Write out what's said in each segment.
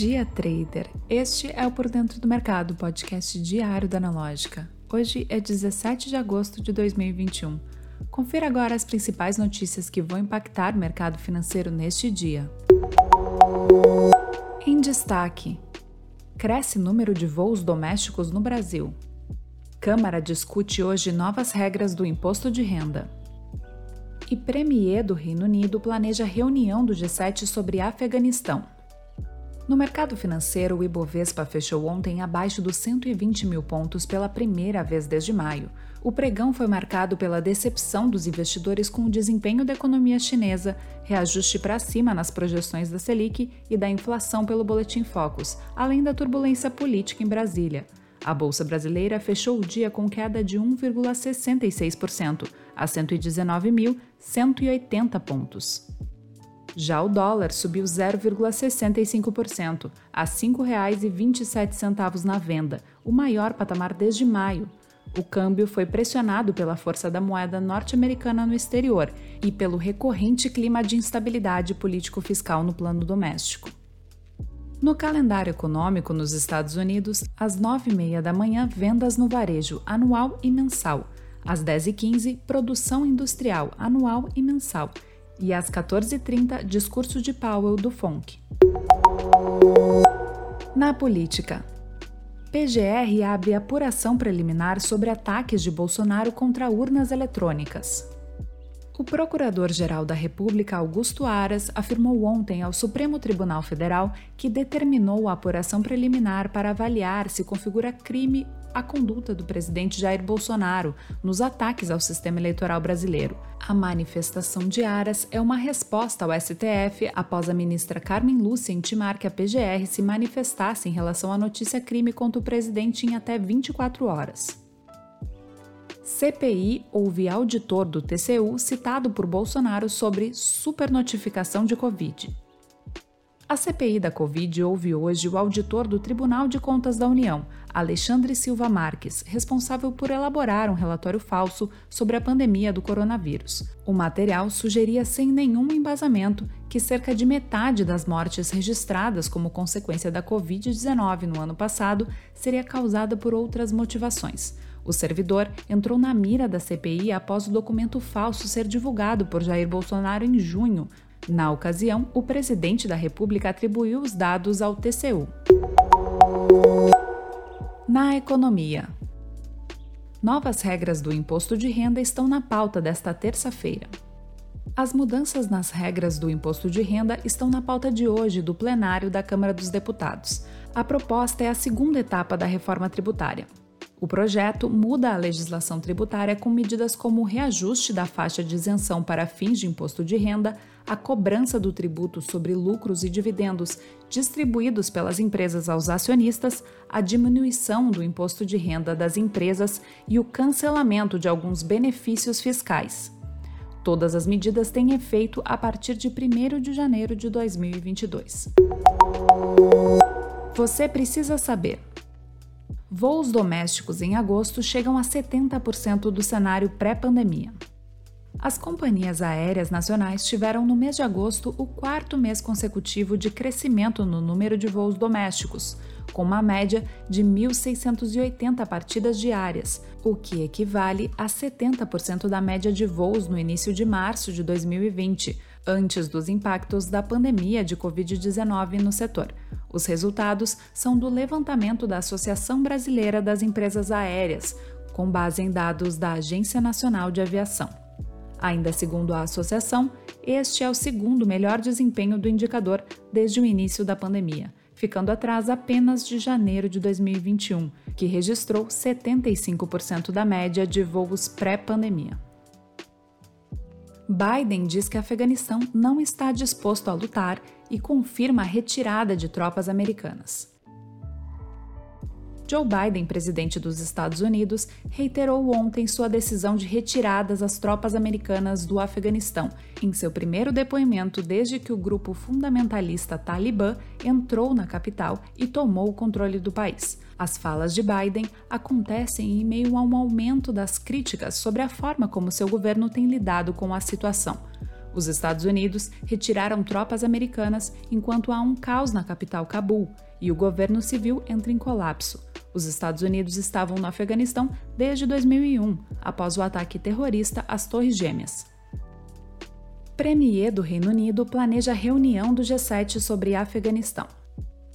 dia, trader! Este é o Por Dentro do Mercado, podcast diário da Analógica. Hoje é 17 de agosto de 2021. Confira agora as principais notícias que vão impactar o mercado financeiro neste dia. Em destaque: cresce número de voos domésticos no Brasil. Câmara discute hoje novas regras do imposto de renda. E Premier do Reino Unido planeja reunião do G7 sobre Afeganistão. No mercado financeiro, o Ibovespa fechou ontem abaixo dos 120 mil pontos pela primeira vez desde maio. O pregão foi marcado pela decepção dos investidores com o desempenho da economia chinesa, reajuste para cima nas projeções da Selic e da inflação pelo Boletim Focus, além da turbulência política em Brasília. A bolsa brasileira fechou o dia com queda de 1,66%, a 119.180 pontos. Já o dólar subiu 0,65%, a R$ 5,27 na venda, o maior patamar desde maio. O câmbio foi pressionado pela força da moeda norte-americana no exterior e pelo recorrente clima de instabilidade político-fiscal no plano doméstico. No calendário econômico nos Estados Unidos, às 9h30 da manhã, vendas no varejo anual e mensal. Às 10h15, produção industrial anual e mensal e às 14h30, discurso de Powell do FONC. Na política. PGR abre apuração preliminar sobre ataques de Bolsonaro contra urnas eletrônicas. O Procurador-Geral da República, Augusto Aras, afirmou ontem ao Supremo Tribunal Federal que determinou a apuração preliminar para avaliar se configura crime a conduta do presidente Jair Bolsonaro nos ataques ao sistema eleitoral brasileiro. A manifestação de Aras é uma resposta ao STF após a ministra Carmen Lúcia intimar que a PGR se manifestasse em relação à notícia crime contra o presidente em até 24 horas. CPI ouve auditor do TCU citado por Bolsonaro sobre supernotificação de Covid. A CPI da Covid ouve hoje o auditor do Tribunal de Contas da União, Alexandre Silva Marques, responsável por elaborar um relatório falso sobre a pandemia do coronavírus. O material sugeria sem nenhum embasamento que cerca de metade das mortes registradas como consequência da Covid-19 no ano passado seria causada por outras motivações o servidor entrou na mira da CPI após o documento falso ser divulgado por Jair Bolsonaro em junho. Na ocasião, o presidente da República atribuiu os dados ao TCU. Na economia. Novas regras do imposto de renda estão na pauta desta terça-feira. As mudanças nas regras do imposto de renda estão na pauta de hoje do plenário da Câmara dos Deputados. A proposta é a segunda etapa da reforma tributária. O projeto muda a legislação tributária com medidas como o reajuste da faixa de isenção para fins de imposto de renda, a cobrança do tributo sobre lucros e dividendos distribuídos pelas empresas aos acionistas, a diminuição do imposto de renda das empresas e o cancelamento de alguns benefícios fiscais. Todas as medidas têm efeito a partir de 1 de janeiro de 2022. Você precisa saber voos domésticos em agosto chegam a 70% do cenário pré-pandemia. As companhias aéreas nacionais tiveram no mês de agosto o quarto mês consecutivo de crescimento no número de voos domésticos, com uma média de 1.680 partidas diárias, o que equivale a 70% da média de voos no início de março de 2020, antes dos impactos da pandemia de Covid-19 no setor. Os resultados são do levantamento da Associação Brasileira das Empresas Aéreas, com base em dados da Agência Nacional de Aviação. Ainda segundo a associação, este é o segundo melhor desempenho do indicador desde o início da pandemia, ficando atrás apenas de janeiro de 2021, que registrou 75% da média de voos pré-pandemia. Biden diz que Afeganistão não está disposto a lutar e confirma a retirada de tropas americanas. Joe Biden, presidente dos Estados Unidos, reiterou ontem sua decisão de retirada das tropas americanas do Afeganistão, em seu primeiro depoimento desde que o grupo fundamentalista Talibã entrou na capital e tomou o controle do país. As falas de Biden acontecem em meio a um aumento das críticas sobre a forma como seu governo tem lidado com a situação. Os Estados Unidos retiraram tropas americanas enquanto há um caos na capital Cabul e o governo civil entra em colapso. Os Estados Unidos estavam no Afeganistão desde 2001, após o ataque terrorista às Torres Gêmeas. Premier do Reino Unido planeja reunião do G7 sobre Afeganistão.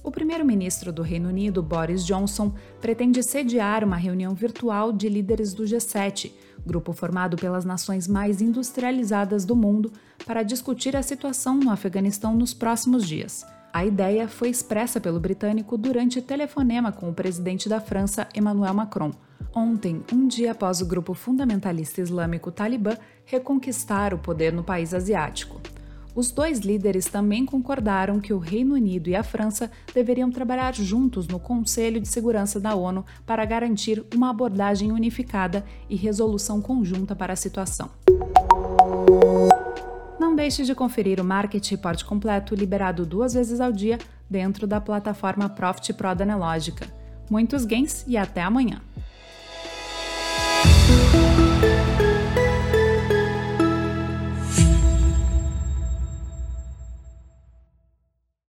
O primeiro-ministro do Reino Unido, Boris Johnson, pretende sediar uma reunião virtual de líderes do G7, grupo formado pelas nações mais industrializadas do mundo, para discutir a situação no Afeganistão nos próximos dias. A ideia foi expressa pelo britânico durante telefonema com o presidente da França, Emmanuel Macron, ontem, um dia após o grupo fundamentalista islâmico Talibã reconquistar o poder no país asiático. Os dois líderes também concordaram que o Reino Unido e a França deveriam trabalhar juntos no Conselho de Segurança da ONU para garantir uma abordagem unificada e resolução conjunta para a situação. Deixe de conferir o Market Report completo liberado duas vezes ao dia dentro da plataforma Profit Pro da Nelogica. Muitos gains e até amanhã!